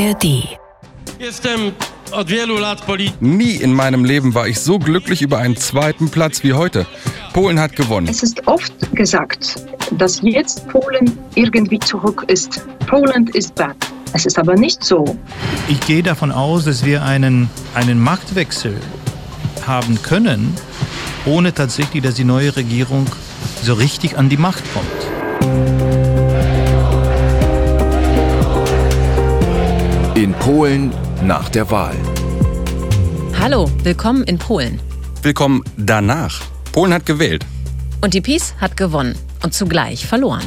ARD. Jestem od wielu lat. Nie in meinem Leben war ich so glücklich über einen zweiten Platz wie heute. Polen hat gewonnen. Es ist oft gesagt, dass jetzt Polen irgendwie zurück ist. Poland is back. Es ist aber nicht so. Ich gehe davon aus, dass wir einen, einen Machtwechsel haben können, ohne tatsächlich, dass die neue Regierung so richtig an die Macht kommt. In Polen nach der Wahl. Hallo, willkommen in Polen. Willkommen danach. Polen hat gewählt. Und die PiS hat gewonnen und zugleich verloren.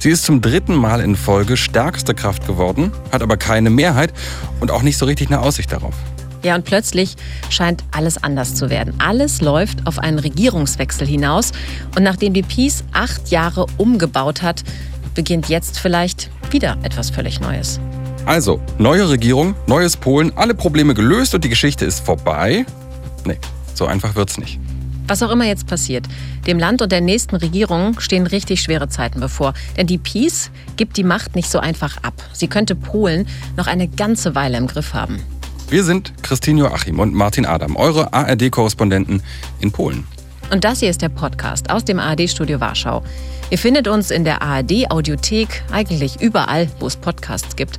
Sie ist zum dritten Mal in Folge stärkste Kraft geworden, hat aber keine Mehrheit und auch nicht so richtig eine Aussicht darauf. Ja, und plötzlich scheint alles anders zu werden. Alles läuft auf einen Regierungswechsel hinaus. Und nachdem die PiS acht Jahre umgebaut hat, beginnt jetzt vielleicht wieder etwas völlig Neues. Also, neue Regierung, neues Polen, alle Probleme gelöst und die Geschichte ist vorbei? Nee, so einfach wird's nicht. Was auch immer jetzt passiert, dem Land und der nächsten Regierung stehen richtig schwere Zeiten bevor. Denn die PiS gibt die Macht nicht so einfach ab. Sie könnte Polen noch eine ganze Weile im Griff haben. Wir sind Christine Joachim und Martin Adam, eure ARD-Korrespondenten in Polen. Und das hier ist der Podcast aus dem ARD-Studio Warschau. Ihr findet uns in der ARD-Audiothek, eigentlich überall, wo es Podcasts gibt.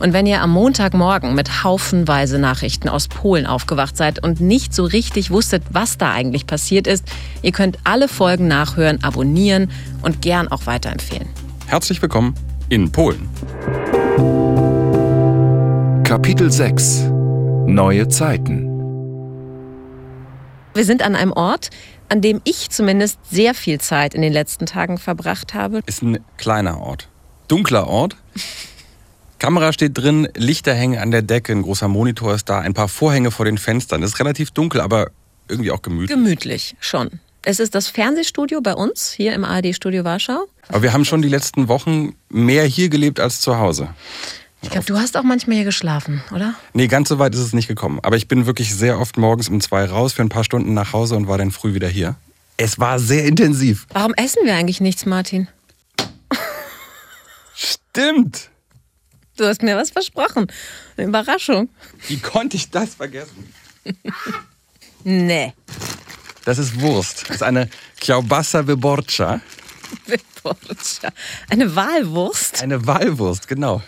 Und wenn ihr am Montagmorgen mit haufenweise Nachrichten aus Polen aufgewacht seid und nicht so richtig wusstet, was da eigentlich passiert ist, ihr könnt alle Folgen nachhören, abonnieren und gern auch weiterempfehlen. Herzlich willkommen in Polen. Kapitel 6 Neue Zeiten. Wir sind an einem Ort, an dem ich zumindest sehr viel Zeit in den letzten Tagen verbracht habe. Ist ein kleiner Ort. Dunkler Ort. Kamera steht drin, Lichter hängen an der Decke, ein großer Monitor ist da, ein paar Vorhänge vor den Fenstern. Es ist relativ dunkel, aber irgendwie auch gemütlich. Gemütlich, schon. Es ist das Fernsehstudio bei uns, hier im ARD-Studio Warschau. Aber wir haben schon die letzten Wochen mehr hier gelebt als zu Hause. Ich glaube, du hast auch manchmal hier geschlafen, oder? Nee, ganz so weit ist es nicht gekommen. Aber ich bin wirklich sehr oft morgens um zwei raus für ein paar Stunden nach Hause und war dann früh wieder hier. Es war sehr intensiv. Warum essen wir eigentlich nichts, Martin? Stimmt. Du hast mir was versprochen. Eine Überraschung. Wie konnte ich das vergessen? Nee. Das ist Wurst. Das ist eine Kiełbasa wyborcza. Wyborcza. Eine Walwurst. Eine Walwurst, genau.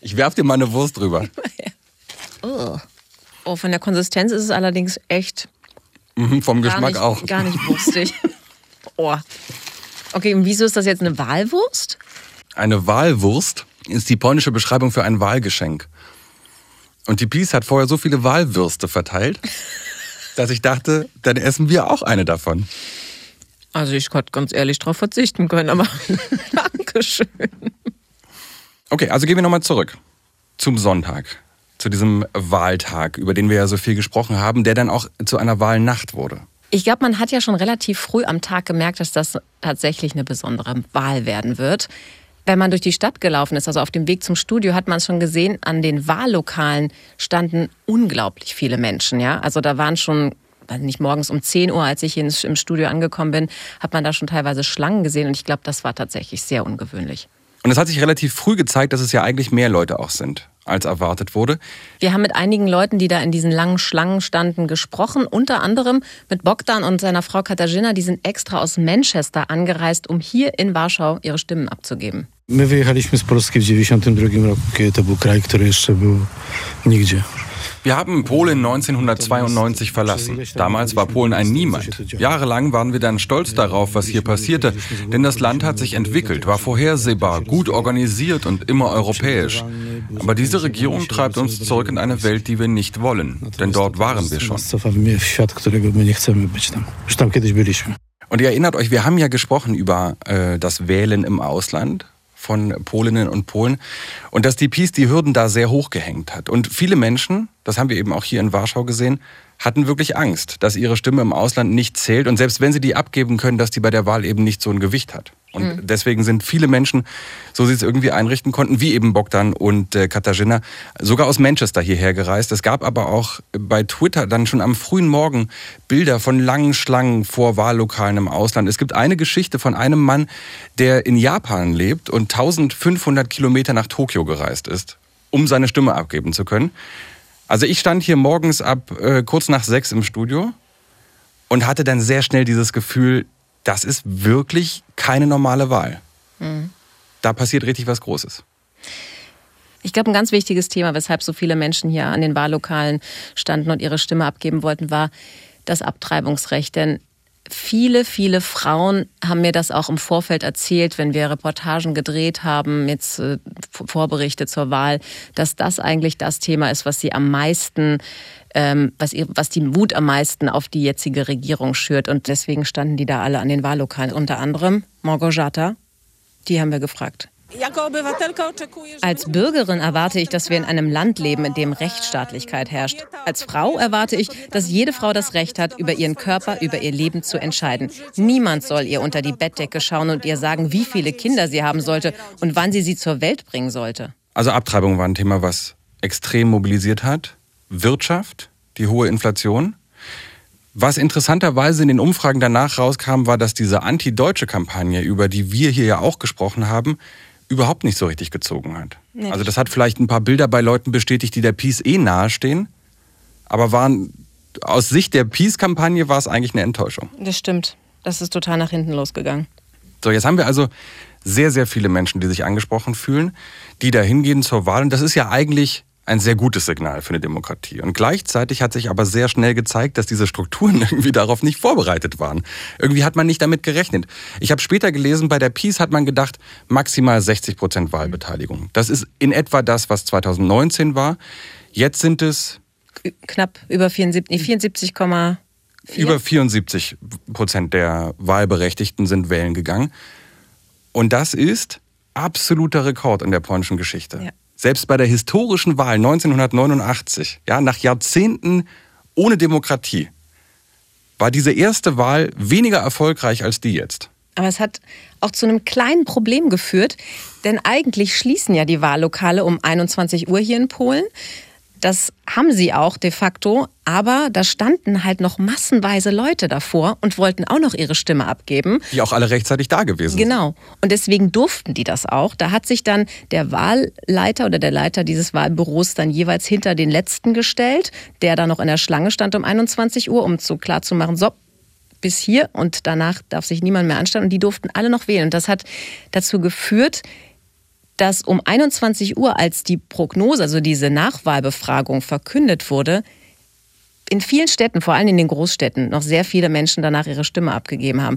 Ich werf dir mal eine Wurst drüber. Oh. oh, von der Konsistenz ist es allerdings echt Mhm, vom Geschmack nicht, auch. gar nicht wurstig. oh. Okay, und wieso ist das jetzt eine Walwurst? Eine Walwurst ist die polnische Beschreibung für ein Wahlgeschenk. Und die Peace hat vorher so viele Walwürste verteilt, dass ich dachte, dann essen wir auch eine davon. Also ich hätte ganz ehrlich darauf verzichten können, aber Dankeschön. Okay, also gehen wir nochmal zurück zum Sonntag, zu diesem Wahltag, über den wir ja so viel gesprochen haben, der dann auch zu einer Wahlnacht wurde. Ich glaube, man hat ja schon relativ früh am Tag gemerkt, dass das tatsächlich eine besondere Wahl werden wird. Wenn man durch die Stadt gelaufen ist, also auf dem Weg zum Studio, hat man schon gesehen, an den Wahllokalen standen unglaublich viele Menschen. Ja? Also da waren schon, weiß nicht, morgens um 10 Uhr, als ich hier ins- im Studio angekommen bin, hat man da schon teilweise Schlangen gesehen. Und ich glaube, das war tatsächlich sehr ungewöhnlich. Und es hat sich relativ früh gezeigt, dass es ja eigentlich mehr Leute auch sind, als erwartet wurde. Wir haben mit einigen Leuten, die da in diesen langen Schlangen standen, gesprochen. Unter anderem mit Bogdan und seiner Frau Katarzyna. Die sind extra aus Manchester angereist, um hier in Warschau ihre Stimmen abzugeben. My wyjechaliśmy z Polski w 92 roku, kiedy to był kraj, który jeszcze był nigdzie. Wir haben Polen 1992 verlassen. Damals war Polen ein Niemand. Jahrelang waren wir dann stolz darauf, was hier passierte, denn das Land hat sich entwickelt, war vorhersehbar, gut organisiert und immer europäisch. Aber diese Regierung treibt uns zurück in eine Welt, die wir nicht wollen, denn dort waren wir schon. Und ihr erinnert euch, wir haben ja gesprochen über äh, das Wählen im Ausland von Polinnen und Polen und dass die Peace die Hürden da sehr hoch gehängt hat. Und viele Menschen, das haben wir eben auch hier in Warschau gesehen, hatten wirklich Angst, dass ihre Stimme im Ausland nicht zählt und selbst wenn sie die abgeben können, dass die bei der Wahl eben nicht so ein Gewicht hat. Und deswegen sind viele Menschen, so sie es irgendwie einrichten konnten, wie eben Bogdan und äh, Katarzyna, sogar aus Manchester hierher gereist. Es gab aber auch bei Twitter dann schon am frühen Morgen Bilder von langen Schlangen vor Wahllokalen im Ausland. Es gibt eine Geschichte von einem Mann, der in Japan lebt und 1500 Kilometer nach Tokio gereist ist, um seine Stimme abgeben zu können. Also ich stand hier morgens ab äh, kurz nach sechs im Studio und hatte dann sehr schnell dieses Gefühl, das ist wirklich keine normale Wahl. Mhm. Da passiert richtig was Großes. Ich glaube, ein ganz wichtiges Thema, weshalb so viele Menschen hier an den Wahllokalen standen und ihre Stimme abgeben wollten, war das Abtreibungsrecht. Denn viele, viele Frauen haben mir das auch im Vorfeld erzählt, wenn wir Reportagen gedreht haben, jetzt äh, Vorberichte zur Wahl, dass das eigentlich das Thema ist, was sie am meisten ähm, was, was die Wut am meisten auf die jetzige Regierung schürt. Und deswegen standen die da alle an den Wahllokalen. Unter anderem Morgojata, die haben wir gefragt. Als Bürgerin erwarte ich, dass wir in einem Land leben, in dem Rechtsstaatlichkeit herrscht. Als Frau erwarte ich, dass jede Frau das Recht hat, über ihren Körper, über ihr Leben zu entscheiden. Niemand soll ihr unter die Bettdecke schauen und ihr sagen, wie viele Kinder sie haben sollte und wann sie sie zur Welt bringen sollte. Also Abtreibung war ein Thema, was extrem mobilisiert hat. Wirtschaft, die hohe Inflation. Was interessanterweise in den Umfragen danach rauskam, war, dass diese anti-deutsche Kampagne, über die wir hier ja auch gesprochen haben, überhaupt nicht so richtig gezogen hat. Nee, also das hat vielleicht ein paar Bilder bei Leuten bestätigt, die der Peace eh nahestehen, aber waren aus Sicht der Peace-Kampagne war es eigentlich eine Enttäuschung. Das stimmt. Das ist total nach hinten losgegangen. So, jetzt haben wir also sehr, sehr viele Menschen, die sich angesprochen fühlen, die da hingehen zur Wahl. Und das ist ja eigentlich ein sehr gutes Signal für eine Demokratie. Und gleichzeitig hat sich aber sehr schnell gezeigt, dass diese Strukturen irgendwie darauf nicht vorbereitet waren. Irgendwie hat man nicht damit gerechnet. Ich habe später gelesen, bei der Peace hat man gedacht, maximal 60 Prozent Wahlbeteiligung. Das ist in etwa das, was 2019 war. Jetzt sind es knapp über 74, 74, über 74 Prozent der Wahlberechtigten sind wählen gegangen. Und das ist absoluter Rekord in der polnischen Geschichte. Ja. Selbst bei der historischen Wahl 1989, ja, nach Jahrzehnten ohne Demokratie, war diese erste Wahl weniger erfolgreich als die jetzt. Aber es hat auch zu einem kleinen Problem geführt, denn eigentlich schließen ja die Wahllokale um 21 Uhr hier in Polen. Das haben sie auch de facto, aber da standen halt noch massenweise Leute davor und wollten auch noch ihre Stimme abgeben. Die auch alle rechtzeitig da gewesen sind. Genau. Und deswegen durften die das auch. Da hat sich dann der Wahlleiter oder der Leiter dieses Wahlbüros dann jeweils hinter den Letzten gestellt, der da noch in der Schlange stand um 21 Uhr, um zu machen, so, bis hier und danach darf sich niemand mehr anstellen. Und die durften alle noch wählen. Und das hat dazu geführt, dass um 21 Uhr, als die Prognose, also diese Nachwahlbefragung verkündet wurde, in vielen Städten, vor allem in den Großstädten, noch sehr viele Menschen danach ihre Stimme abgegeben haben.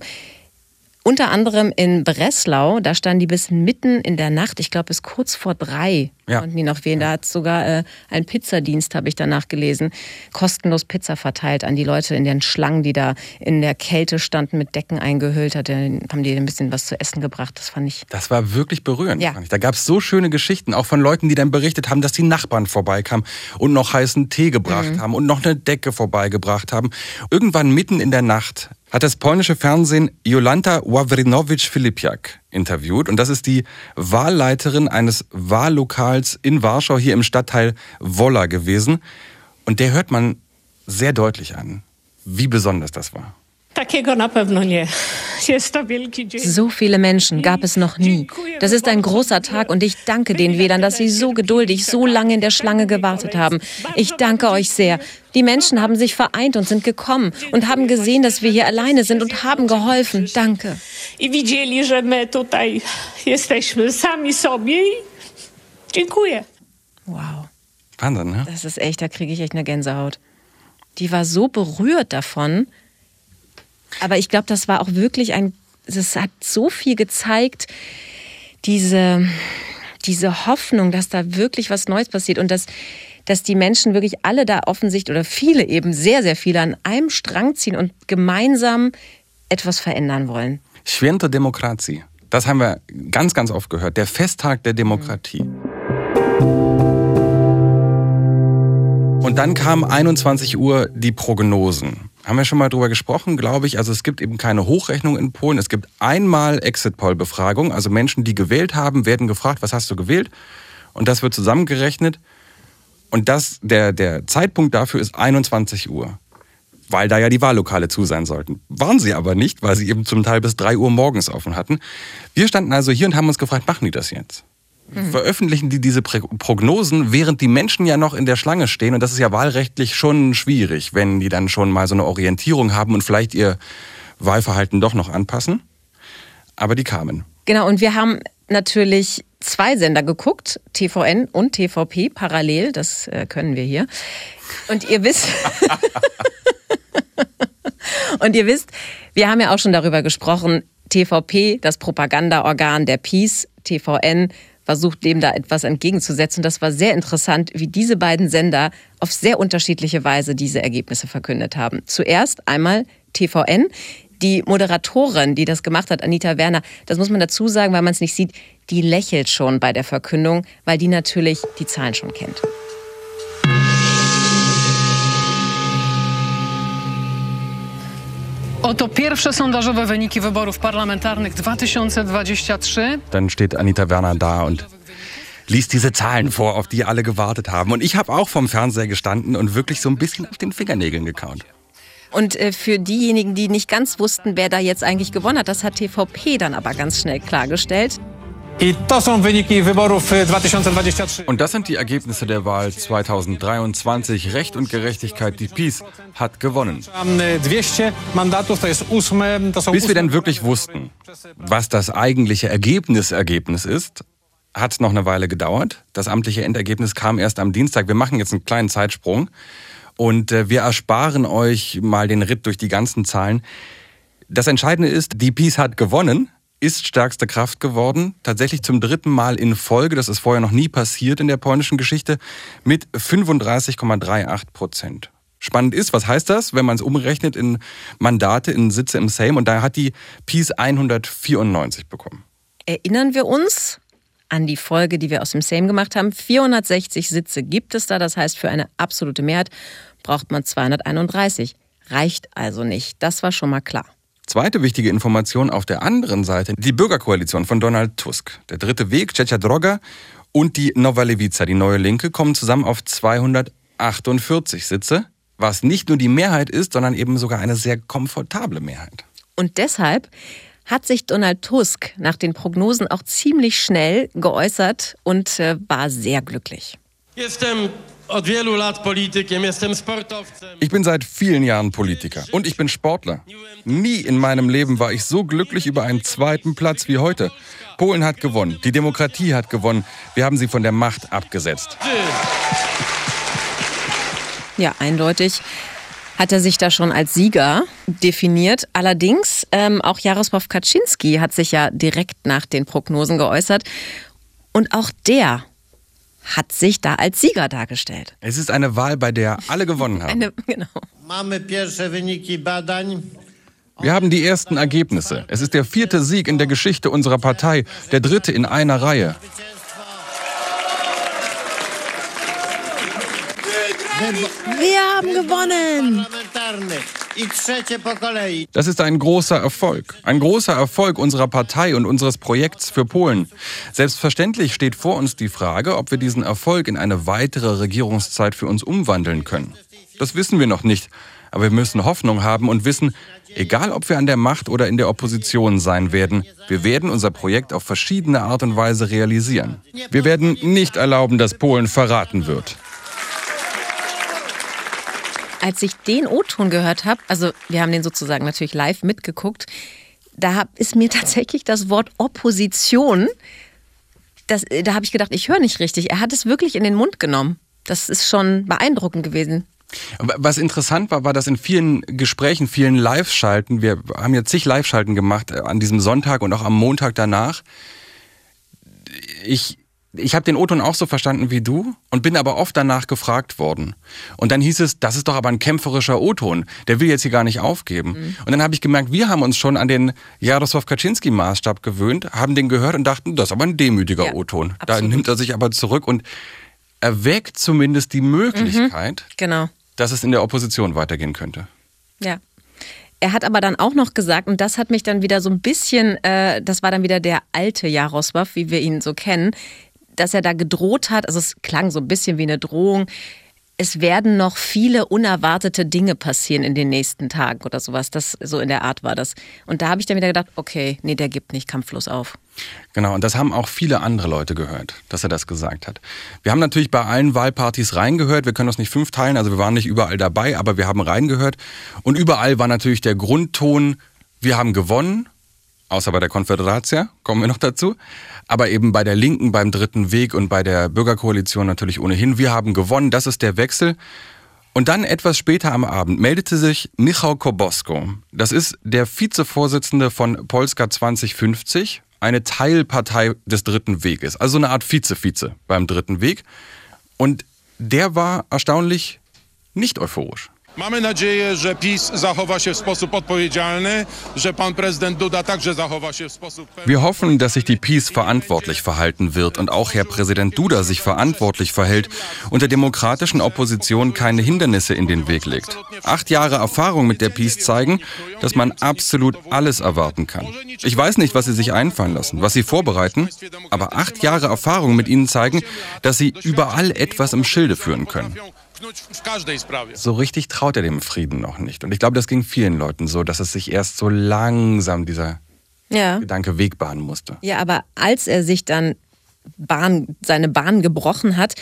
Unter anderem in Breslau, da standen die bis mitten in der Nacht, ich glaube bis kurz vor drei ja. konnten die noch wählen. Da hat sogar äh, ein Pizzadienst, habe ich danach gelesen, kostenlos Pizza verteilt an die Leute in den Schlangen, die da in der Kälte standen, mit Decken eingehüllt. Hat, haben die ein bisschen was zu essen gebracht. Das fand ich. Das war wirklich berührend. Ja. Da gab es so schöne Geschichten, auch von Leuten, die dann berichtet haben, dass die Nachbarn vorbeikamen und noch heißen Tee gebracht mhm. haben und noch eine Decke vorbeigebracht haben. Irgendwann mitten in der Nacht hat das polnische Fernsehen Jolanta Wawrinowicz-Filipiak interviewt. Und das ist die Wahlleiterin eines Wahllokals in Warschau, hier im Stadtteil Wola gewesen. Und der hört man sehr deutlich an, wie besonders das war. So viele Menschen gab es noch nie. Das ist ein großer Tag und ich danke den Wählern, dass sie so geduldig, so lange in der Schlange gewartet haben. Ich danke euch sehr. Die Menschen haben sich vereint und sind gekommen und haben gesehen, dass wir hier alleine sind und haben geholfen. Danke. Wow. Wahnsinn, ne? Das ist echt, da kriege ich echt eine Gänsehaut. Die war so berührt davon, aber ich glaube, das war auch wirklich ein, es hat so viel gezeigt, diese, diese Hoffnung, dass da wirklich was Neues passiert und dass, dass die Menschen wirklich alle da offensichtlich oder viele eben, sehr, sehr viele an einem Strang ziehen und gemeinsam etwas verändern wollen. Święto Demokratie. Das haben wir ganz, ganz oft gehört. Der Festtag der Demokratie. Und dann kam 21 Uhr die Prognosen haben wir schon mal drüber gesprochen, glaube ich. Also es gibt eben keine Hochrechnung in Polen. Es gibt einmal Exit-Poll-Befragung. Also Menschen, die gewählt haben, werden gefragt, was hast du gewählt? Und das wird zusammengerechnet. Und das, der, der Zeitpunkt dafür ist 21 Uhr. Weil da ja die Wahllokale zu sein sollten. Waren sie aber nicht, weil sie eben zum Teil bis 3 Uhr morgens offen hatten. Wir standen also hier und haben uns gefragt, machen die das jetzt? Veröffentlichen die diese Prognosen, während die Menschen ja noch in der Schlange stehen. Und das ist ja wahlrechtlich schon schwierig, wenn die dann schon mal so eine Orientierung haben und vielleicht ihr Wahlverhalten doch noch anpassen. Aber die kamen. Genau, und wir haben natürlich zwei Sender geguckt, TVN und TVP parallel, das äh, können wir hier. Und ihr wisst, und ihr wisst, wir haben ja auch schon darüber gesprochen, TVP, das Propagandaorgan der Peace, TVN versucht dem da etwas entgegenzusetzen. Das war sehr interessant, wie diese beiden Sender auf sehr unterschiedliche Weise diese Ergebnisse verkündet haben. Zuerst einmal TVN, die Moderatorin, die das gemacht hat, Anita Werner, das muss man dazu sagen, weil man es nicht sieht, die lächelt schon bei der Verkündung, weil die natürlich die Zahlen schon kennt. Oto pierwsze sondażowe wyniki wyborów parlamentarnych 2023. Dann steht Anita Werner da und liest diese Zahlen vor, auf die alle gewartet haben. Und ich habe auch vom Fernseher gestanden und wirklich so ein bisschen auf den Fingernägeln gekaut. Und äh, für diejenigen, die nicht ganz wussten, wer da jetzt eigentlich gewonnen hat, das hat TVP dann aber ganz schnell klargestellt. I to są wyniki wyborów y, 2023. Und das sind die Ergebnisse der Wahl 2023. Recht und Gerechtigkeit, die Peace hat gewonnen. Mam, y, 200 mandatów, to jest ósme, to są Bis wir dann wirklich wussten, was das eigentliche Ergebnis Ergebnis ist, hat noch eine Weile gedauert. Das amtliche Endergebnis kam erst am Dienstag. Wir machen jetzt einen kleinen Zeitsprung und äh, wir ersparen euch mal den Ritt durch die ganzen Zahlen. Das Entscheidende ist, die Peace hat gewonnen, ist stärkste Kraft geworden, tatsächlich zum dritten Mal in Folge, das ist vorher noch nie passiert in der polnischen Geschichte, mit 35,38 Prozent. Spannend ist, was heißt das, wenn man es umrechnet in Mandate, in Sitze im Sejm und da hat die Peace 194 bekommen. Erinnern wir uns an die Folge, die wir aus dem Sejm gemacht haben. 460 Sitze gibt es da, das heißt, für eine absolute Mehrheit braucht man 231. Reicht also nicht. Das war schon mal klar. Zweite wichtige Information auf der anderen Seite, die Bürgerkoalition von Donald Tusk. Der dritte Weg, Cecha Droga und die Nova Lewica, die neue Linke, kommen zusammen auf 248 Sitze, was nicht nur die Mehrheit ist, sondern eben sogar eine sehr komfortable Mehrheit. Und deshalb hat sich Donald Tusk nach den Prognosen auch ziemlich schnell geäußert und äh, war sehr glücklich. Jestem Ich bin seit vielen Jahren Politiker und ich bin Sportler. Nie in meinem Leben war ich so glücklich über einen zweiten Platz wie heute. Polen hat gewonnen, die Demokratie hat gewonnen, wir haben sie von der Macht abgesetzt. Ja, eindeutig hat er sich da schon als Sieger definiert. Allerdings, ähm, auch Jarosław Kaczynski hat sich ja direkt nach den Prognosen geäußert. Und auch der hat sich da als Sieger dargestellt. Es ist eine Wahl, bei der alle gewonnen haben. Eine, genau. Wir haben die ersten Ergebnisse. Es ist der vierte Sieg in der Geschichte unserer Partei, der dritte in einer Reihe. Wir haben gewonnen! Das ist ein großer Erfolg. Ein großer Erfolg unserer Partei und unseres Projekts für Polen. Selbstverständlich steht vor uns die Frage, ob wir diesen Erfolg in eine weitere Regierungszeit für uns umwandeln können. Das wissen wir noch nicht. Aber wir müssen Hoffnung haben und wissen, egal ob wir an der Macht oder in der Opposition sein werden, wir werden unser Projekt auf verschiedene Art und Weise realisieren. Wir werden nicht erlauben, dass Polen verraten wird. Als ich den O-Ton gehört habe, also wir haben den sozusagen natürlich live mitgeguckt, da ist mir tatsächlich das Wort Opposition, das, da habe ich gedacht, ich höre nicht richtig. Er hat es wirklich in den Mund genommen. Das ist schon beeindruckend gewesen. Was interessant war, war, dass in vielen Gesprächen, vielen Live-Schalten, wir haben ja zig Live-Schalten gemacht äh, an diesem Sonntag und auch am Montag danach. Ich, ich habe den O-Ton auch so verstanden wie du und bin aber oft danach gefragt worden. Und dann hieß es, das ist doch aber ein kämpferischer O-Ton, der will jetzt hier gar nicht aufgeben. Mhm. Und dann habe ich gemerkt, wir haben uns schon an den Jarosław Kaczynski-Maßstab gewöhnt, haben den gehört und dachten, das ist aber ein demütiger Ja, O-Ton. Da nimmt er sich aber zurück und erwägt zumindest die Möglichkeit, Genau. dass es in der Opposition weitergehen könnte. Ja. Er hat aber dann auch noch gesagt, und das hat mich dann wieder so ein bisschen, äh, das war dann wieder der alte Jarosław, wie wir ihn so kennen, dass er da gedroht hat, also es klang so ein bisschen wie eine Drohung, es werden noch viele unerwartete Dinge passieren in den nächsten Tagen oder sowas. Das so in der Art war das. Und da habe ich dann wieder gedacht, okay, nee, der gibt nicht kampflos auf. Genau, und das haben auch viele andere Leute gehört, dass er das gesagt hat. Wir haben natürlich bei allen Wahlpartys reingehört. Wir können das nicht fünf teilen, also wir waren nicht überall dabei, aber wir haben reingehört. Und überall war natürlich der Grundton, wir haben gewonnen, außer bei der Konföderatia, kommen wir noch dazu. Aber eben bei der Linken, beim Dritten Weg und bei der Bürgerkoalition natürlich ohnehin. Wir haben gewonnen, das ist der Wechsel. Und dann etwas später am Abend meldete sich Michał Kobosko. Das ist der Vizevorsitzende von Polska 2050, eine Teilpartei des Dritten Weges. Also eine Art Vize-Vize beim Dritten Weg. Und der war erstaunlich nicht euphorisch. Mamy nadzieję, że PiS zachowa się w sposób odpowiedzialny, że pan prezydent Duda także zachowa się w sposób. Wir hoffen, dass sich die Peace verantwortlich verhalten wird und auch Herr Präsident Duda sich verantwortlich verhält und der demokratischen Opposition keine Hindernisse in den Weg legt. Acht Jahre Erfahrung mit der Peace zeigen, dass man absolut alles erwarten kann. Ich weiß nicht, was sie sich einfallen lassen, was sie vorbereiten, aber acht Jahre Erfahrung mit ihnen zeigen, dass sie überall etwas im Schilde führen können. So richtig traut er dem Frieden noch nicht. Und ich glaube, das ging vielen Leuten so, dass es sich erst so langsam dieser Ja. Gedanke Weg bahnen musste. Ja, aber als er sich dann Bahn, seine Bahn gebrochen hat,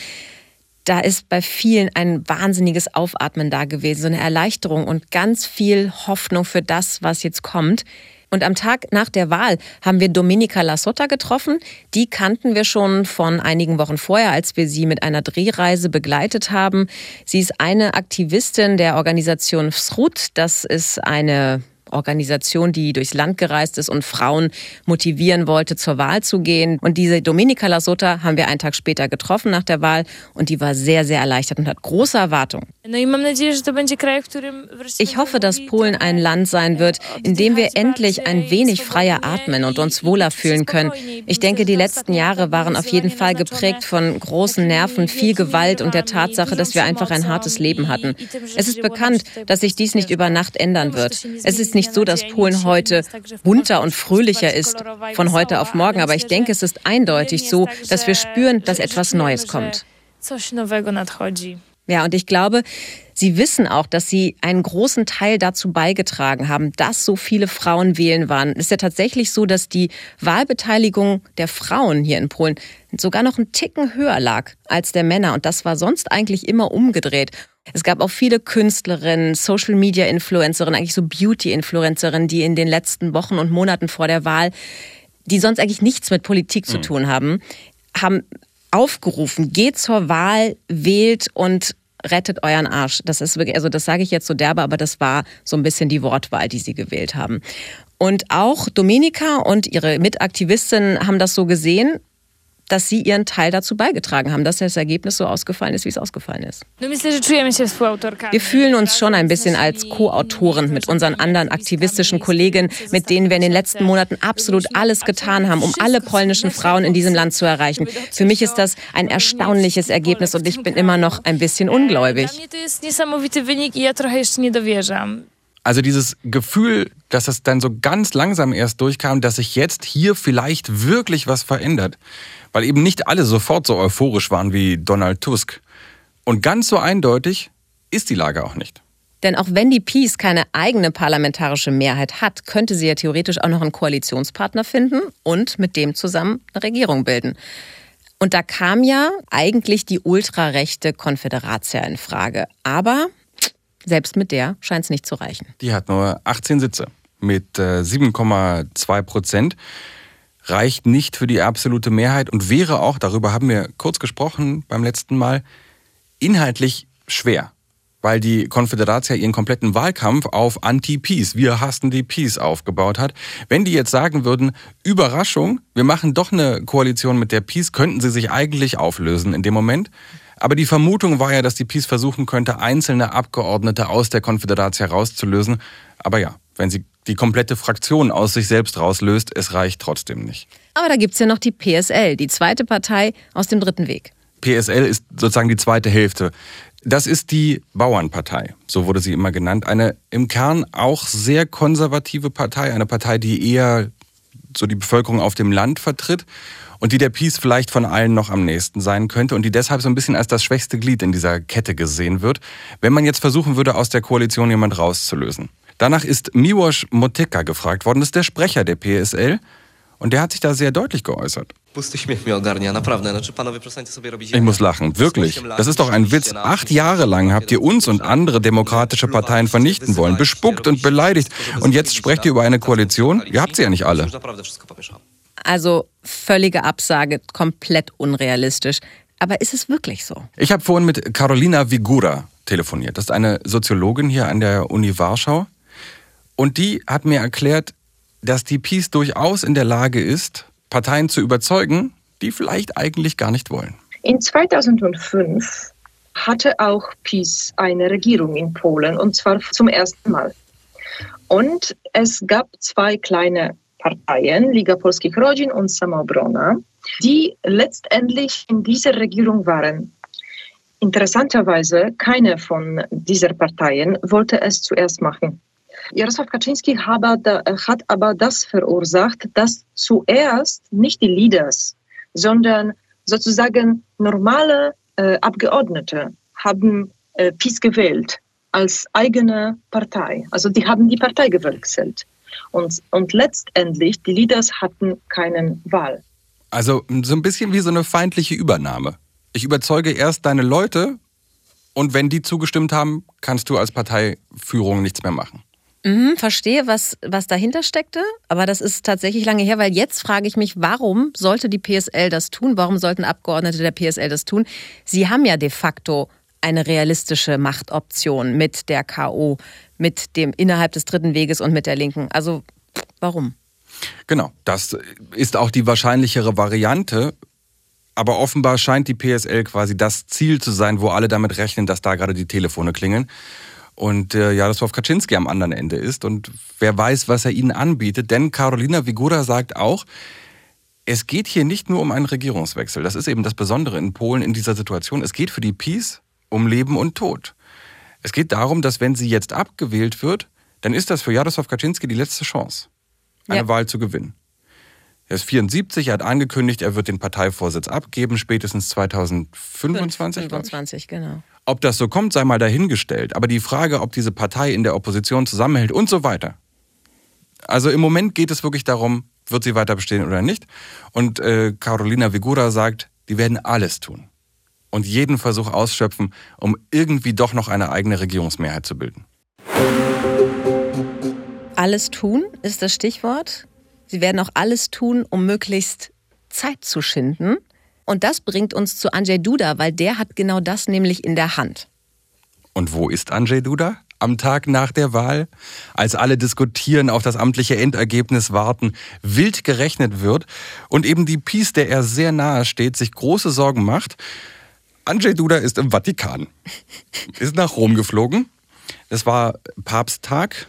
da ist bei vielen ein wahnsinniges Aufatmen da gewesen, so eine Erleichterung und ganz viel Hoffnung für das, was jetzt kommt. Und am Tag nach der Wahl haben wir Dominika Lassotta getroffen. Die kannten wir schon von einigen Wochen vorher, als wir sie mit einer Drehreise begleitet haben. Sie ist eine Aktivistin der Organisation Vzrut. Das ist eine Organisation, die durchs Land gereist ist und Frauen motivieren wollte, zur Wahl zu gehen. Und diese Dominika Lasota haben wir einen Tag später getroffen nach der Wahl und die war sehr, sehr erleichtert und hat große Erwartungen. Ich hoffe, dass Polen ein Land sein wird, in dem wir endlich ein wenig freier atmen und uns wohler fühlen können. Ich denke, die letzten Jahre waren auf jeden Fall geprägt von großen Nerven, viel Gewalt und der Tatsache, dass wir einfach ein hartes Leben hatten. Es ist bekannt, dass sich dies nicht über Nacht ändern wird. Es ist nicht so, dass Polen heute bunter und fröhlicher ist von heute auf morgen, aber ich denke, es ist eindeutig so, dass wir spüren, dass etwas Neues kommt. Ja, und ich glaube, Sie wissen auch, dass Sie einen großen Teil dazu beigetragen haben, dass so viele Frauen wählen waren. Es ist ja tatsächlich so, dass die Wahlbeteiligung der Frauen hier in Polen sogar noch einen Ticken höher lag als der Männer. Und das war sonst eigentlich immer umgedreht. Es gab auch viele Künstlerinnen, Social Media Influencerinnen, eigentlich so Beauty Influencerinnen, die in den letzten Wochen und Monaten vor der Wahl, die sonst eigentlich nichts mit Politik zu tun haben, haben aufgerufen, geht zur Wahl, wählt und rettet euren Arsch. Das ist wirklich, also das sage ich jetzt so derbe, aber das war so ein bisschen die Wortwahl, die sie gewählt haben. Und auch Dominika und ihre Mitaktivistinnen haben das so gesehen, dass sie ihren Teil dazu beigetragen haben, dass das Ergebnis so ausgefallen ist, wie es ausgefallen ist. Wir fühlen uns schon ein bisschen als Co-Autoren mit unseren anderen aktivistischen Kollegen, mit denen wir in den letzten Monaten absolut alles getan haben, um alle polnischen Frauen in diesem Land zu erreichen. Für mich ist das ein erstaunliches Ergebnis und ich bin immer noch ein bisschen ungläubig. Also dieses Gefühl, dass es dann so ganz langsam erst durchkam, dass sich jetzt hier vielleicht wirklich was verändert. Weil eben nicht alle sofort so euphorisch waren wie Donald Tusk. Und ganz so eindeutig ist die Lage auch nicht. Denn auch wenn die Peace keine eigene parlamentarische Mehrheit hat, könnte sie ja theoretisch auch noch einen Koalitionspartner finden und mit dem zusammen eine Regierung bilden. Und da kam ja eigentlich die ultrarechte Konföderatia in Frage. Aber selbst mit der scheint es nicht zu reichen. Die hat nur 18 Sitze mit äh, 7,2 Prozent. Reicht nicht für die absolute Mehrheit und wäre auch, darüber haben wir kurz gesprochen beim letzten Mal, inhaltlich schwer. Weil die Konföderatia ihren kompletten Wahlkampf auf Anti-Peace, wir hassen die Peace aufgebaut hat. Wenn die jetzt sagen würden, Überraschung, wir machen doch eine Koalition mit der Peace, könnten sie sich eigentlich auflösen in dem Moment. Aber die Vermutung war ja, dass die Peace versuchen könnte, einzelne Abgeordnete aus der Konföderatia rauszulösen. Aber ja, wenn sie die komplette Fraktion aus sich selbst rauslöst, es reicht trotzdem nicht. Aber da gibt's ja noch die PSL, die zweite Partei aus dem dritten Weg. PSL ist sozusagen die zweite Hälfte. Das ist die Bauernpartei, so wurde sie immer genannt. Eine im Kern auch sehr konservative Partei, eine Partei, die eher so die Bevölkerung auf dem Land vertritt und die der Peace vielleicht von allen noch am nächsten sein könnte und die deshalb so ein bisschen als das schwächste Glied in dieser Kette gesehen wird, wenn man jetzt versuchen würde, aus der Koalition jemand rauszulösen. Danach ist Miłosz Motyka gefragt worden, das ist der Sprecher der PSL und der hat sich da sehr deutlich geäußert. Ich muss lachen, wirklich. Das ist doch ein Witz. Acht Jahre lang habt ihr uns und andere demokratische Parteien vernichten wollen, bespuckt und beleidigt. Und jetzt sprecht ihr über eine Koalition? Ihr habt sie ja nicht alle. Also völlige Absage, komplett unrealistisch. Aber ist es wirklich so? Ich habe vorhin mit Carolina Vigura telefoniert. Das ist eine Soziologin hier an der Uni Warschau. Und die hat mir erklärt, dass die Peace durchaus in der Lage ist, Parteien zu überzeugen, die vielleicht eigentlich gar nicht wollen. In 2005 hatte auch PiS eine Regierung in Polen und zwar zum ersten Mal. Und es gab zwei kleine Parteien, Liga Polskich Rodzin und Samoobrona, die letztendlich in dieser Regierung waren. Interessanterweise, keine von dieser Parteien wollte es zuerst machen. Jarosław Kaczynski hat aber das verursacht, dass zuerst nicht die Leaders, sondern sozusagen normale äh, Abgeordnete haben äh, PiS gewählt als eigene Partei. Also die haben die Partei gewechselt. Und, und letztendlich, die Leaders hatten keine Wahl. Also so ein bisschen wie so eine feindliche Übernahme. Ich überzeuge erst deine Leute und wenn die zugestimmt haben, kannst du als Parteiführung nichts mehr machen. Mhm, verstehe, was, was dahinter steckte, aber das ist tatsächlich lange her, weil jetzt frage ich mich, warum sollte die PSL das tun? Warum sollten Abgeordnete der PSL das tun? Sie haben ja de facto eine realistische Machtoption mit der KO, mit dem innerhalb des dritten Weges und mit der Linken. Also warum? Genau, das ist auch die wahrscheinlichere Variante. Aber offenbar scheint die PSL quasi das Ziel zu sein, wo alle damit rechnen, dass da gerade die Telefone klingeln und äh, Jaroslaw Kaczynski am anderen Ende ist. Und wer weiß, was er ihnen anbietet. Denn Carolina Vigura sagt auch, es geht hier nicht nur um einen Regierungswechsel. Das ist eben das Besondere in Polen in dieser Situation. Es geht für die Peace um Leben und Tod. Es geht darum, dass wenn sie jetzt abgewählt wird, dann ist das für Jaroslaw Kaczynski die letzte Chance, eine ja. Wahl zu gewinnen. Er ist 74, er hat angekündigt, er wird den Parteivorsitz abgeben, spätestens 2025. 25, genau. Ob das so kommt, sei mal dahingestellt. Aber die Frage, ob diese Partei in der Opposition zusammenhält und so weiter. Also im Moment geht es wirklich darum, wird sie weiter bestehen oder nicht. Und äh, Carolina Vigura sagt, die werden alles tun. Und jeden Versuch ausschöpfen, um irgendwie doch noch eine eigene Regierungsmehrheit zu bilden. Alles tun ist das Stichwort. Sie werden auch alles tun, um möglichst Zeit zu schinden. Und das bringt uns zu Andrzej Duda, weil der hat genau das nämlich in der Hand. Und wo ist Andrzej Duda? Am Tag nach der Wahl, als alle diskutieren, auf das amtliche Endergebnis warten, wild gerechnet wird und eben die Peace, der er sehr nahe steht, sich große Sorgen macht. Andrzej Duda ist im Vatikan, ist nach Rom geflogen. Das war Papsttag,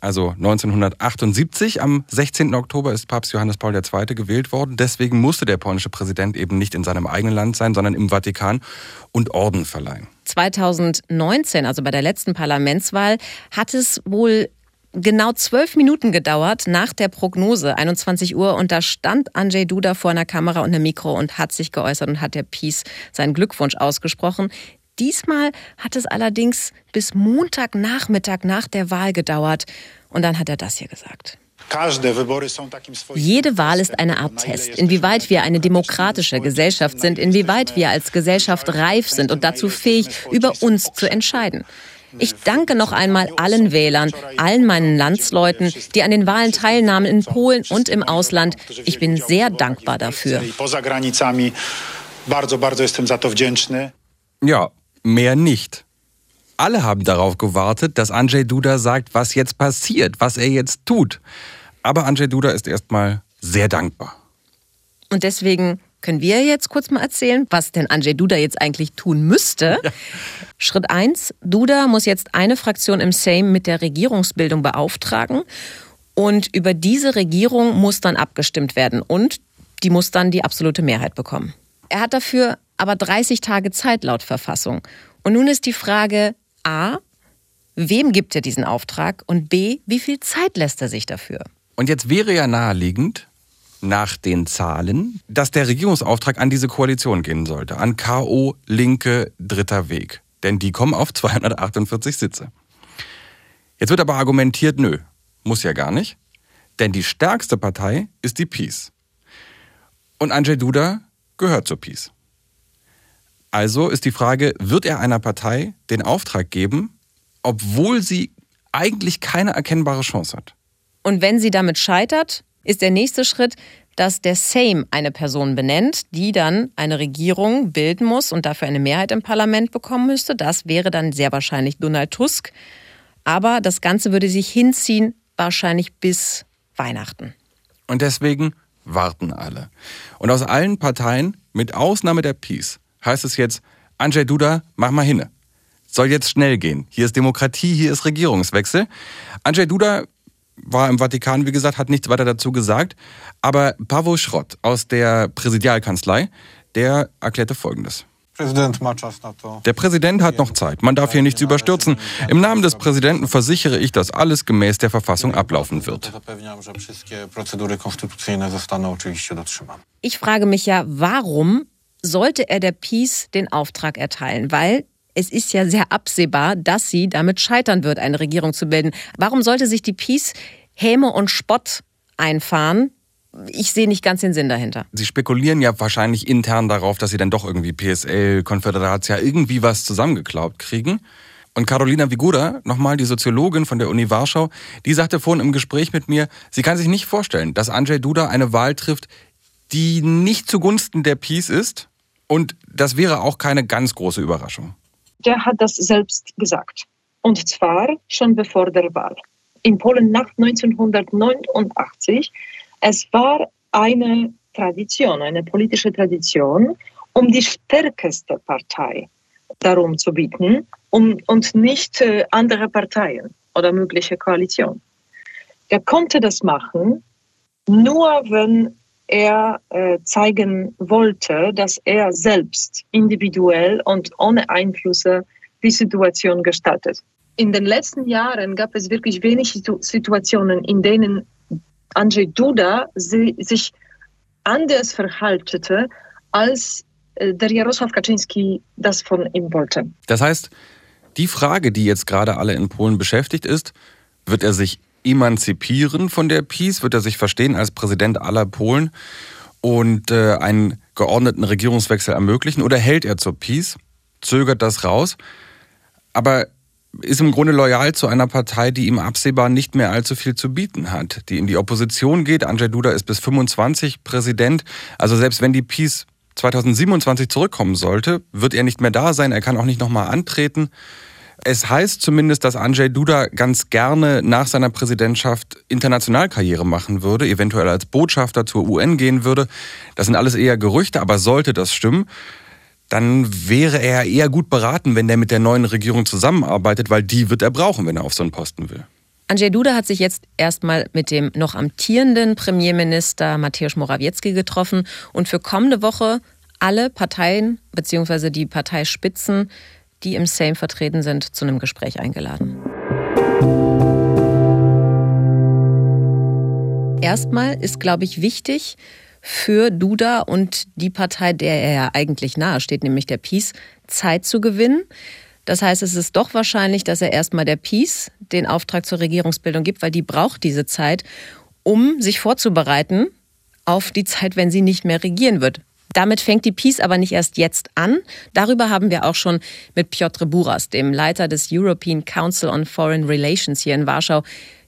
also 1978, am 16. Oktober ist Papst Johannes Paul II. gewählt worden. Deswegen musste der polnische Präsident eben nicht in seinem eigenen Land sein, sondern im Vatikan und Orden verleihen. 2019, also bei der letzten Parlamentswahl, hat es wohl genau zwölf Minuten gedauert nach der Prognose, 21 Uhr, und da stand Andrzej Duda vor einer Kamera und einem Mikro und hat sich geäußert und hat der Peace seinen Glückwunsch ausgesprochen. Diesmal hat es allerdings bis Montagnachmittag nach der Wahl gedauert. Und dann hat er das hier gesagt. Jede Wahl ist eine Art Test, inwieweit wir eine demokratische Gesellschaft sind, inwieweit wir als Gesellschaft reif sind und dazu fähig, über uns zu entscheiden. Ich danke noch einmal allen Wählern, allen meinen Landsleuten, die an den Wahlen teilnahmen in Polen und im Ausland. Ich bin sehr dankbar dafür. Ja, mehr nicht. Alle haben darauf gewartet, dass Andrzej Duda sagt, was jetzt passiert, was er jetzt tut. Aber Andrzej Duda ist erstmal sehr dankbar. Und deswegen können wir jetzt kurz mal erzählen, was denn Andrzej Duda jetzt eigentlich tun müsste. Ja. Schritt 1, Duda muss jetzt eine Fraktion im Sejm mit der Regierungsbildung beauftragen und über diese Regierung muss dann abgestimmt werden und die muss dann die absolute Mehrheit bekommen. Er hat dafür aber 30 Tage Zeit laut Verfassung. Und nun ist die Frage A, wem gibt er diesen Auftrag und B, wie viel Zeit lässt er sich dafür? Und jetzt wäre ja naheliegend, nach den Zahlen, dass der Regierungsauftrag an diese Koalition gehen sollte. An KO, Linke, Dritter Weg. Denn die kommen auf 248 Sitze. Jetzt wird aber argumentiert, nö, muss ja gar nicht. Denn die stärkste Partei ist die Peace. Und Andrzej Duda gehört zur Peace. Also ist die Frage, wird er einer Partei den Auftrag geben, obwohl sie eigentlich keine erkennbare Chance hat? Und wenn sie damit scheitert, ist der nächste Schritt, dass der Sejm eine Person benennt, die dann eine Regierung bilden muss und dafür eine Mehrheit im Parlament bekommen müsste. Das wäre dann sehr wahrscheinlich Donald Tusk. Aber das Ganze würde sich hinziehen, wahrscheinlich bis Weihnachten. Und deswegen warten alle. Und aus allen Parteien, mit Ausnahme der Peace, heißt es jetzt, Andrzej Duda, mach mal hinne. Soll jetzt schnell gehen. Hier ist Demokratie, hier ist Regierungswechsel. Andrzej Duda war im Vatikan, wie gesagt, hat nichts weiter dazu gesagt. Aber Pavo Schrott aus der Präsidialkanzlei, der erklärte Folgendes. Der Präsident hat noch Zeit. Man darf hier nichts überstürzen. Im Namen des Präsidenten versichere ich, dass alles gemäß der Verfassung ablaufen wird. Ich frage mich ja, warum sollte er der Peace den Auftrag erteilen? Weil es ist ja sehr absehbar, dass sie damit scheitern wird, eine Regierung zu bilden. Warum sollte sich die Peace Häme und Spott einfahren? Ich sehe nicht ganz den Sinn dahinter. Sie spekulieren ja wahrscheinlich intern darauf, dass sie dann doch irgendwie PSL, Konföderatia, irgendwie was zusammengeklaubt kriegen. Und Carolina Vigura, nochmal die Soziologin von der Uni Warschau, die sagte vorhin im Gespräch mit mir, sie kann sich nicht vorstellen, dass Andrzej Duda eine Wahl trifft, die nicht zugunsten der Peace ist. Und das wäre auch keine ganz große Überraschung der hat das selbst gesagt. Und zwar schon bevor der Wahl. In Polen nach 1989. Es war eine Tradition, eine politische Tradition, um die stärkste Partei darum zu bieten um, und nicht äh, andere Parteien oder mögliche Koalition. Er konnte das machen, nur wenn er äh, zeigen wollte, dass er selbst individuell und ohne Einflüsse die Situation gestaltet. In den letzten Jahren gab es wirklich wenig Situationen, in denen Andrzej Duda sich anders verhaltete, als äh, der Jarosław Kaczynski das von ihm wollte. Das heißt, die Frage, die jetzt gerade alle in Polen beschäftigt ist, wird er sich emanzipieren von der Peace? Wird er sich verstehen als Präsident aller Polen und äh, einen geordneten Regierungswechsel ermöglichen? Oder hält er zur Peace, zögert das raus, aber ist im Grunde loyal zu einer Partei, die ihm absehbar nicht mehr allzu viel zu bieten hat, die in die Opposition geht. Andrzej Duda ist bis 25 Präsident. Also selbst wenn die Peace 2027 zurückkommen sollte, wird er nicht mehr da sein. Er kann auch nicht nochmal antreten. Es heißt zumindest, dass Andrzej Duda ganz gerne nach seiner Präsidentschaft Internationalkarriere machen würde, eventuell als Botschafter zur UN gehen würde. Das sind alles eher Gerüchte, aber sollte das stimmen, dann wäre er eher gut beraten, wenn der mit der neuen Regierung zusammenarbeitet, weil die wird er brauchen, wenn er auf so einen Posten will. Andrzej Duda hat sich jetzt erstmal mit dem noch amtierenden Premierminister Mateusz Morawiecki getroffen und für kommende Woche alle Parteien bzw. die Parteispitzen die im Sejm vertreten sind, zu einem Gespräch eingeladen. Erstmal ist, glaube ich, wichtig für Duda und die Partei, der er ja eigentlich nahe steht, nämlich der Peace, Zeit zu gewinnen. Das heißt, es ist doch wahrscheinlich, dass er erstmal der Peace den Auftrag zur Regierungsbildung gibt, weil die braucht diese Zeit, um sich vorzubereiten auf die Zeit, wenn sie nicht mehr regieren wird. Damit fängt die Peace aber nicht erst jetzt an. Darüber haben wir auch schon mit Piotr Buras, dem Leiter des European Council on Foreign Relations hier in Warschau,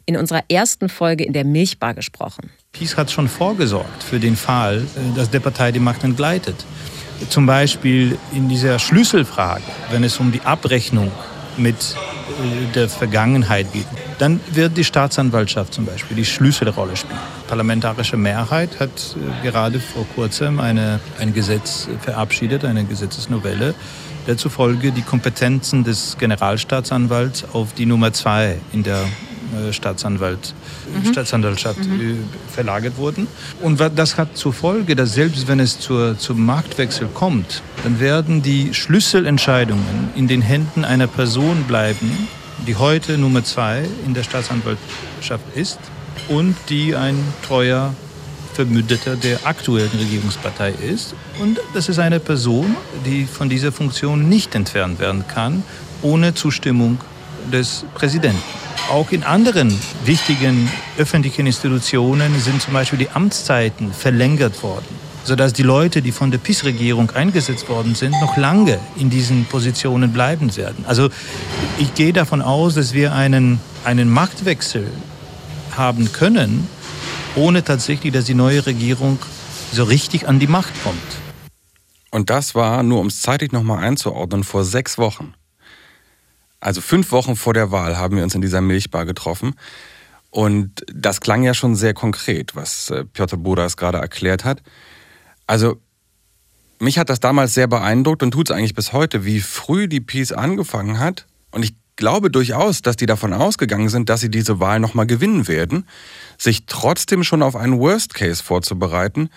in unserer ersten Folge in der Milchbar gesprochen. Peace hat schon vorgesorgt für den Fall, äh, dass der Partei die Macht entgleitet. Zum Beispiel in dieser Schlüsselfrage, wenn es um die Abrechnung mit äh, der Vergangenheit geht, dann wird die Staatsanwaltschaft zum Beispiel die Schlüsselrolle spielen. Die parlamentarische Mehrheit hat äh, gerade vor kurzem eine, ein Gesetz verabschiedet, eine Gesetzesnovelle, der zufolge die Kompetenzen des Generalstaatsanwalts auf die Nummer zwei in der Staatsanwalt, mhm. Staatsanwaltschaft mhm. verlagert wurden. Und das hat zur Folge, dass selbst wenn es zur, zum Marktwechsel kommt, dann werden die Schlüsselentscheidungen in den Händen einer Person bleiben, die heute Nummer zwei in der Staatsanwaltschaft ist und die ein treuer Verbündeter der aktuellen Regierungspartei ist. Und das ist eine Person, die von dieser Funktion nicht entfernt werden kann, ohne Zustimmung des Präsidenten. Auch in anderen wichtigen öffentlichen Institutionen sind zum Beispiel die Amtszeiten verlängert worden, sodass die Leute, die von der PiS-Regierung eingesetzt worden sind, noch lange in diesen Positionen bleiben werden. Also ich gehe davon aus, dass wir einen, einen Machtwechsel haben können, ohne tatsächlich, dass die neue Regierung so richtig an die Macht kommt. Und das war, nur um es zeitlich nochmal einzuordnen, vor sechs Wochen. Also fünf Wochen vor der Wahl haben wir uns in dieser Milchbar getroffen. Und das klang ja schon sehr konkret, was äh, Piotr Bodas gerade erklärt hat. Also mich hat das damals sehr beeindruckt und tut es eigentlich bis heute, wie früh die Peace angefangen hat. Und ich glaube durchaus, dass die davon ausgegangen sind, dass sie diese Wahl nochmal gewinnen werden, sich trotzdem schon auf einen Worst Case vorzubereiten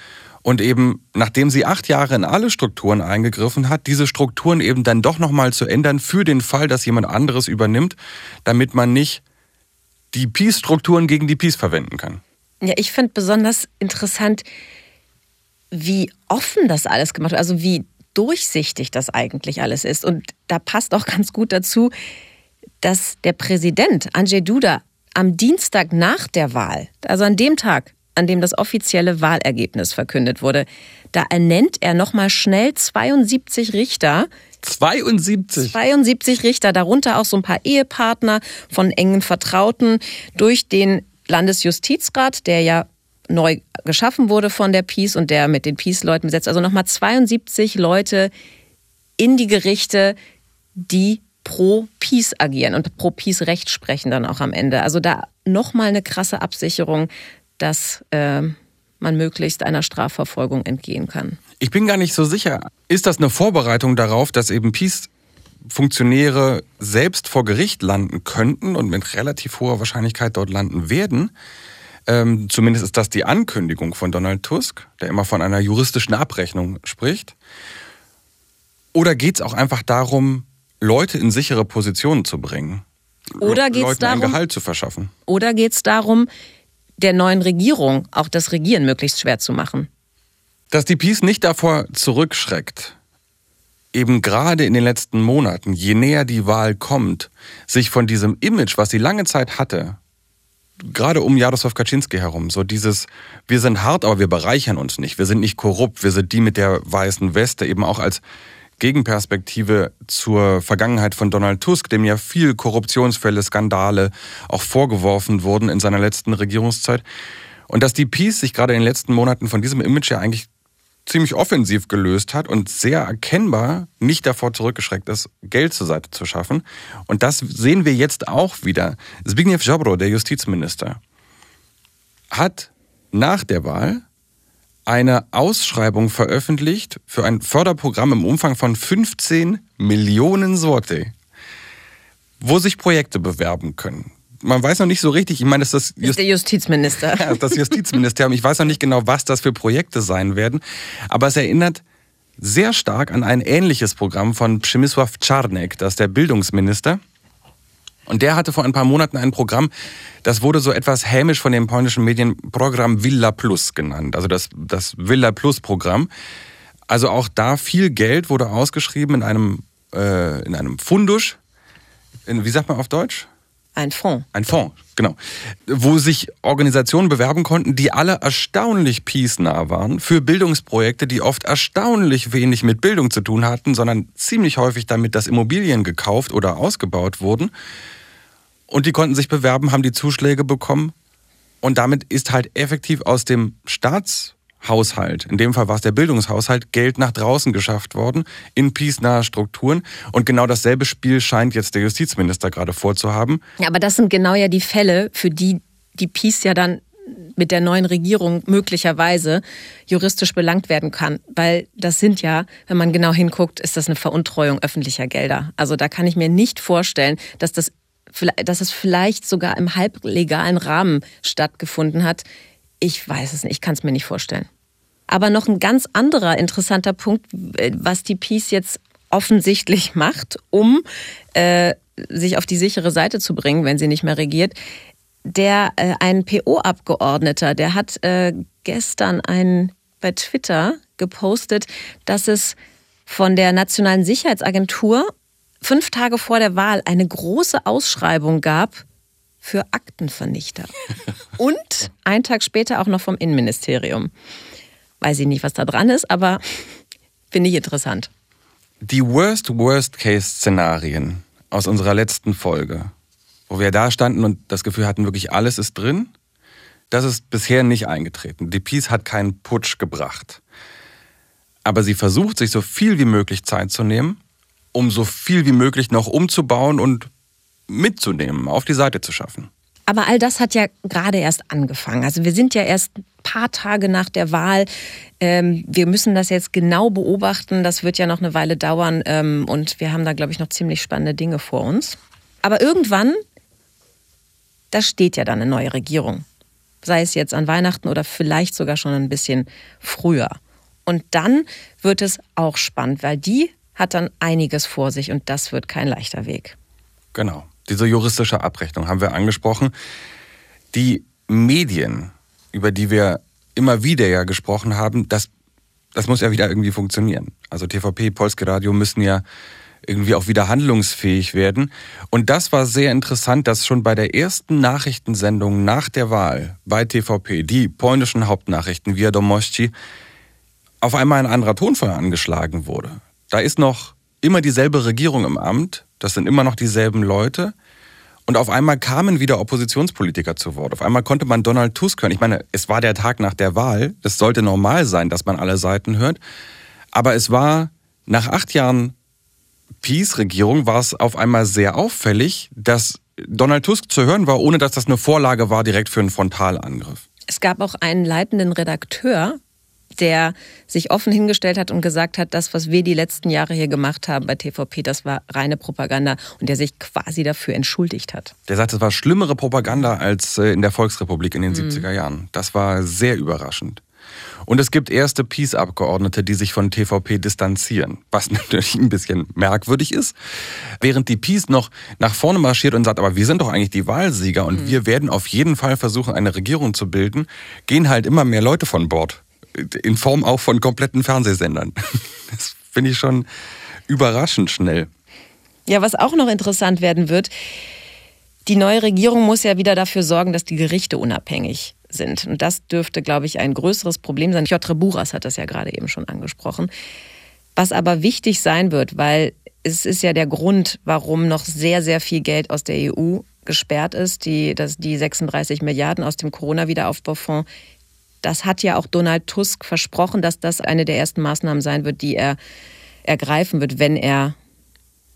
und eben, nachdem sie acht Jahre in alle Strukturen eingegriffen hat, diese Strukturen eben dann doch nochmal zu ändern für den Fall, dass jemand anderes übernimmt, damit man nicht die Peace-Strukturen gegen die Peace verwenden kann. Ja, ich finde besonders interessant, wie offen das alles gemacht wird, also wie durchsichtig das eigentlich alles ist. Und da passt auch ganz gut dazu, dass der Präsident Andrzej Duda am Dienstag nach der Wahl, also an dem Tag, an dem das offizielle Wahlergebnis verkündet wurde, da ernennt er nochmal schnell 72 Richter. 72? 72 Richter, darunter auch so ein paar Ehepartner von engen Vertrauten durch den Landesjustizrat, der ja neu geschaffen wurde von der Peace und der mit den Peace-Leuten besetzt. Also nochmal 72 Leute in die Gerichte, die pro Peace agieren und pro Peace Recht sprechen dann auch am Ende. Also da nochmal eine krasse Absicherung, dass äh, man möglichst einer Strafverfolgung entgehen kann. Ich bin gar nicht so sicher. Ist das eine Vorbereitung darauf, dass eben Peace Funktionäre selbst vor Gericht landen könnten und mit relativ hoher Wahrscheinlichkeit dort landen werden? Ähm, zumindest ist das die Ankündigung von Donald Tusk, der immer von einer juristischen Abrechnung spricht. Oder geht es auch einfach darum, Leute in sichere Positionen zu bringen? Oder geht es darum, ein Gehalt zu verschaffen? Oder geht es darum, der neuen Regierung auch das Regieren möglichst schwer zu machen? Dass die Peace nicht davor zurückschreckt, eben gerade in den letzten Monaten, je näher die Wahl kommt, sich von diesem Image, was sie lange Zeit hatte, gerade um Jaroslaw Kaczynski herum, so dieses, wir sind hart, aber wir bereichern uns nicht, wir sind nicht korrupt, wir sind die mit der weißen Weste, eben auch als Gegenperspektive zur Vergangenheit von Donald Tusk, dem ja viel Korruptionsfälle, Skandale auch vorgeworfen wurden in seiner letzten Regierungszeit. Und dass die Peace sich gerade in den letzten Monaten von diesem Image ja eigentlich ziemlich offensiv gelöst hat und sehr erkennbar nicht davor zurückgeschreckt ist, Geld zur Seite zu schaffen. Und das sehen wir jetzt auch wieder. Zbigniew Ziobro, der Justizminister, hat nach der Wahl eine Ausschreibung veröffentlicht für ein Förderprogramm im Umfang von 15 Millionen Sorte, wo sich Projekte bewerben können. Man weiß noch nicht so richtig, ich meine, das ist, das ist der Justizminister. Ja, das Justizministerium. Ich weiß noch nicht genau, was das für Projekte sein werden, aber es erinnert sehr stark an ein ähnliches Programm von Przemysław Czarnek, das ist der Bildungsminister. Und der hatte vor ein paar Monaten ein Programm, das wurde so etwas hämisch von den polnischen Medien Programm Villa Plus genannt. Also das, das Villa Plus Programm. Also auch da viel Geld wurde ausgeschrieben in einem, äh, in einem Fundusch. In, wie sagt man auf Deutsch? Ein Fonds. Ein Fonds, genau. Wo sich Organisationen bewerben konnten, die alle erstaunlich peace-nah waren für Bildungsprojekte, die oft erstaunlich wenig mit Bildung zu tun hatten, sondern ziemlich häufig damit, dass Immobilien gekauft oder ausgebaut wurden. Und die konnten sich bewerben, haben die Zuschläge bekommen. Und damit ist halt effektiv aus dem Staatshaushalt, in dem Fall war es der Bildungshaushalt, Geld nach draußen geschafft worden, in peace-nahe Strukturen. Und genau dasselbe Spiel scheint jetzt der Justizminister gerade vorzuhaben. Ja, aber das sind genau ja die Fälle, für die die Peace ja dann mit der neuen Regierung möglicherweise juristisch belangt werden kann. Weil das sind ja, wenn man genau hinguckt, ist das eine Veruntreuung öffentlicher Gelder. Also da kann ich mir nicht vorstellen, dass das dass es vielleicht sogar im halblegalen Rahmen stattgefunden hat. Ich weiß es nicht, ich kann es mir nicht vorstellen. Aber noch ein ganz anderer interessanter Punkt, was die Peace jetzt offensichtlich macht, um äh, sich auf die sichere Seite zu bringen, wenn sie nicht mehr regiert. der äh, ein PO-Abgeordneter, der hat äh, gestern ein bei Twitter gepostet, dass es von der Nationalen Sicherheitsagentur fünf Tage vor der Wahl eine große Ausschreibung gab für Aktenvernichter. Und einen Tag später auch noch vom Innenministerium. Weiß ich nicht, was da dran ist, aber finde ich interessant. Die Worst-Worst-Case-Szenarien aus unserer letzten Folge, wo wir da standen und das Gefühl hatten, wirklich alles ist drin, das ist bisher nicht eingetreten. Die Peace hat keinen Putsch gebracht. Aber sie versucht, sich so viel wie möglich Zeit zu nehmen, um so viel wie möglich noch umzubauen und mitzunehmen, auf die Seite zu schaffen. Aber all das hat ja gerade erst angefangen. Also wir sind ja erst ein paar Tage nach der Wahl. Ähm, wir müssen das jetzt genau beobachten. Das wird ja noch eine Weile dauern. Ähm, und wir haben da, glaube ich, noch ziemlich spannende Dinge vor uns. Aber irgendwann, da steht ja dann eine neue Regierung. Sei es jetzt an Weihnachten oder vielleicht sogar schon ein bisschen früher. Und dann wird es auch spannend, weil die hat dann einiges vor sich und das wird kein leichter Weg. Genau. Diese juristische Abrechnung haben wir angesprochen. Die Medien, über die wir immer wieder ja gesprochen haben, das, das muss ja wieder irgendwie funktionieren. Also TVP, Polskie Radio müssen ja irgendwie auch wieder handlungsfähig werden. Und das war sehr interessant, dass schon bei der ersten Nachrichtensendung nach der Wahl bei TVP, die polnischen Hauptnachrichten via Domości, auf einmal ein anderer Tonfall angeschlagen wurde. Da ist noch immer dieselbe Regierung im Amt, das sind immer noch dieselben Leute. Und auf einmal kamen wieder Oppositionspolitiker zu Wort. Auf einmal konnte man Donald Tusk hören. Ich meine, es war der Tag nach der Wahl. Das sollte normal sein, dass man alle Seiten hört. Aber es war nach acht Jahren Peace-Regierung war es auf einmal sehr auffällig, dass Donald Tusk zu hören war, ohne dass das eine Vorlage war direkt für einen Frontalangriff. Es gab auch einen leitenden Redakteur der sich offen hingestellt hat und gesagt hat, das, was wir die letzten Jahre hier gemacht haben bei TVP, das war reine Propaganda und der sich quasi dafür entschuldigt hat. Der sagt, es war schlimmere Propaganda als äh, in der Volksrepublik in den mhm. 70er Jahren. Das war sehr überraschend. Und es gibt erste Peace-Abgeordnete, die sich von TVP distanzieren, was natürlich ein bisschen merkwürdig ist. Während die Peace noch nach vorne marschiert und sagt, aber wir sind doch eigentlich die Wahlsieger und mhm. wir werden auf jeden Fall versuchen, eine Regierung zu bilden, gehen halt immer mehr Leute von Bord in Form auch von kompletten Fernsehsendern. Das finde ich schon überraschend schnell. Ja, was auch noch interessant werden wird, die neue Regierung muss ja wieder dafür sorgen, dass die Gerichte unabhängig sind. Und das dürfte, glaube ich, ein größeres Problem sein. Piotr Buras hat das ja gerade eben schon angesprochen. Was aber wichtig sein wird, weil es ist ja der Grund, warum noch sehr, sehr viel Geld aus der EU gesperrt ist, die, das, die 36 Milliarden aus dem Corona-Wiederaufbaufonds das hat ja auch Donald Tusk versprochen, dass das eine der ersten Maßnahmen sein wird, die er ergreifen wird, wenn er,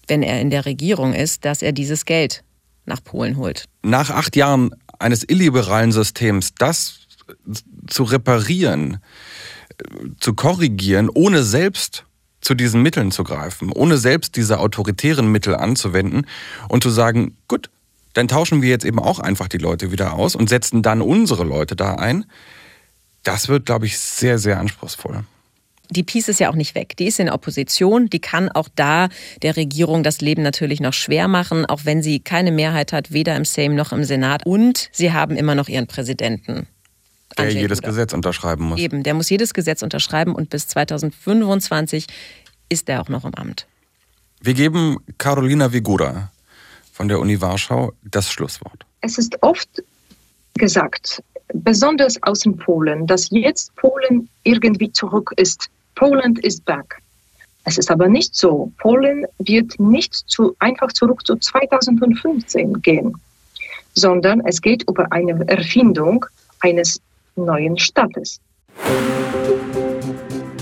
wenn er in der Regierung ist, dass er dieses Geld nach Polen holt. Nach acht Jahren eines illiberalen Systems, das zu reparieren, zu korrigieren, ohne selbst zu diesen Mitteln zu greifen, ohne selbst diese autoritären Mittel anzuwenden und zu sagen, gut, dann tauschen wir jetzt eben auch einfach die Leute wieder aus und setzen dann unsere Leute da ein das wird, glaube ich, sehr, sehr anspruchsvoll. Die Peace ist ja auch nicht weg. Die ist in der Opposition. Die kann auch da der Regierung das Leben natürlich noch schwer machen, auch wenn sie keine Mehrheit hat, weder im Sejm noch im Senat. Und sie haben immer noch ihren Präsidenten. Der Andrzej jedes Duda. Gesetz unterschreiben muss. Eben, der muss jedes Gesetz unterschreiben und bis 2025 ist er auch noch im Amt. Wir geben Carolina Vigura von der Uni Warschau das Schlusswort. Es ist oft gesagt, besonders aus in Polen, dass jetzt Polen irgendwie zurück ist. Poland is back. Es ist aber nicht so. Polen wird nicht zu, einfach zurück zu 2015 gehen, sondern es geht über eine Erfindung eines neuen Staates.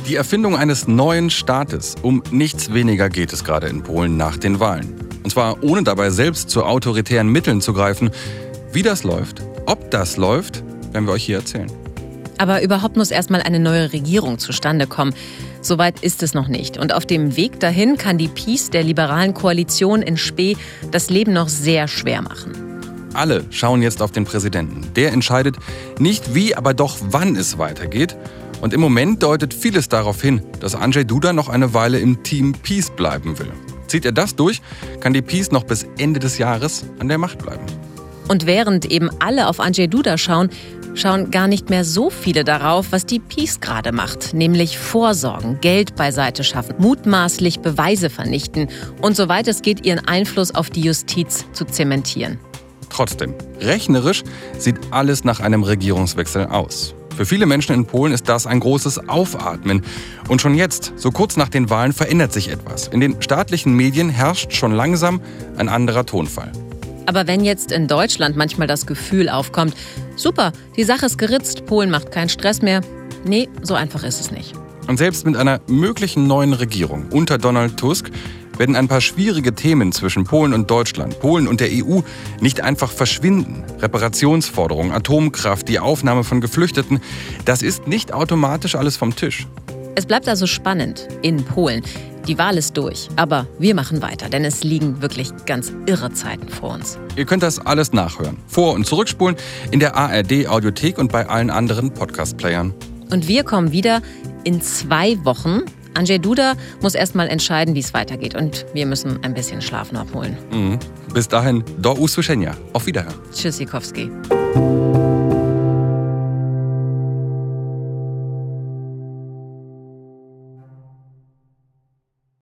Die Erfindung eines neuen Staates. Um nichts weniger geht es gerade in Polen nach den Wahlen. Und zwar ohne dabei selbst zu autoritären Mitteln zu greifen. Wie das läuft, ob das läuft, werden wir euch hier erzählen. Aber überhaupt muss erstmal eine neue Regierung zustande kommen. Soweit ist es noch nicht. Und auf dem Weg dahin kann die Peace der liberalen Koalition in Spee das Leben noch sehr schwer machen. Alle schauen jetzt auf den Präsidenten. Der entscheidet nicht wie, aber doch wann es weitergeht. Und im Moment deutet vieles darauf hin, dass Andrzej Duda noch eine Weile im Team Peace bleiben will. Zieht er das durch, kann die Peace noch bis Ende des Jahres an der Macht bleiben. Und während eben alle auf Andrzej Duda schauen, schauen gar nicht mehr so viele darauf, was die PiS gerade macht, nämlich vorsorgen, Geld beiseite schaffen, mutmaßlich Beweise vernichten und soweit es geht, ihren Einfluss auf die Justiz zu zementieren. Trotzdem, rechnerisch sieht alles nach einem Regierungswechsel aus. Für viele Menschen in Polen ist das ein großes Aufatmen. Und schon jetzt, so kurz nach den Wahlen, verändert sich etwas. In den staatlichen Medien herrscht schon langsam ein anderer Tonfall. Aber wenn jetzt in Deutschland manchmal das Gefühl aufkommt, super, die Sache ist geritzt, Polen macht keinen Stress mehr, nee, so einfach ist es nicht. Und selbst mit einer möglichen neuen Regierung unter Donald Tusk werden ein paar schwierige Themen zwischen Polen und Deutschland, Polen und der EU nicht einfach verschwinden. Reparationsforderungen, Atomkraft, die Aufnahme von Geflüchteten, das ist nicht automatisch alles vom Tisch. Es bleibt also spannend in Polen. Die Wahl ist durch, aber wir machen weiter, denn es liegen wirklich ganz irre Zeiten vor uns. Ihr könnt das alles nachhören, vor- und zurückspulen in der ARD Audiothek und bei allen anderen Podcast-Playern. Und wir kommen wieder in zwei Wochen. Andrzej Duda muss erst mal entscheiden, wie es weitergeht. Und wir müssen ein bisschen Schlaf noch holen. Mhm. Bis dahin, do usłyszenia. Auf Wiederhören. Tschüss, Sikowski.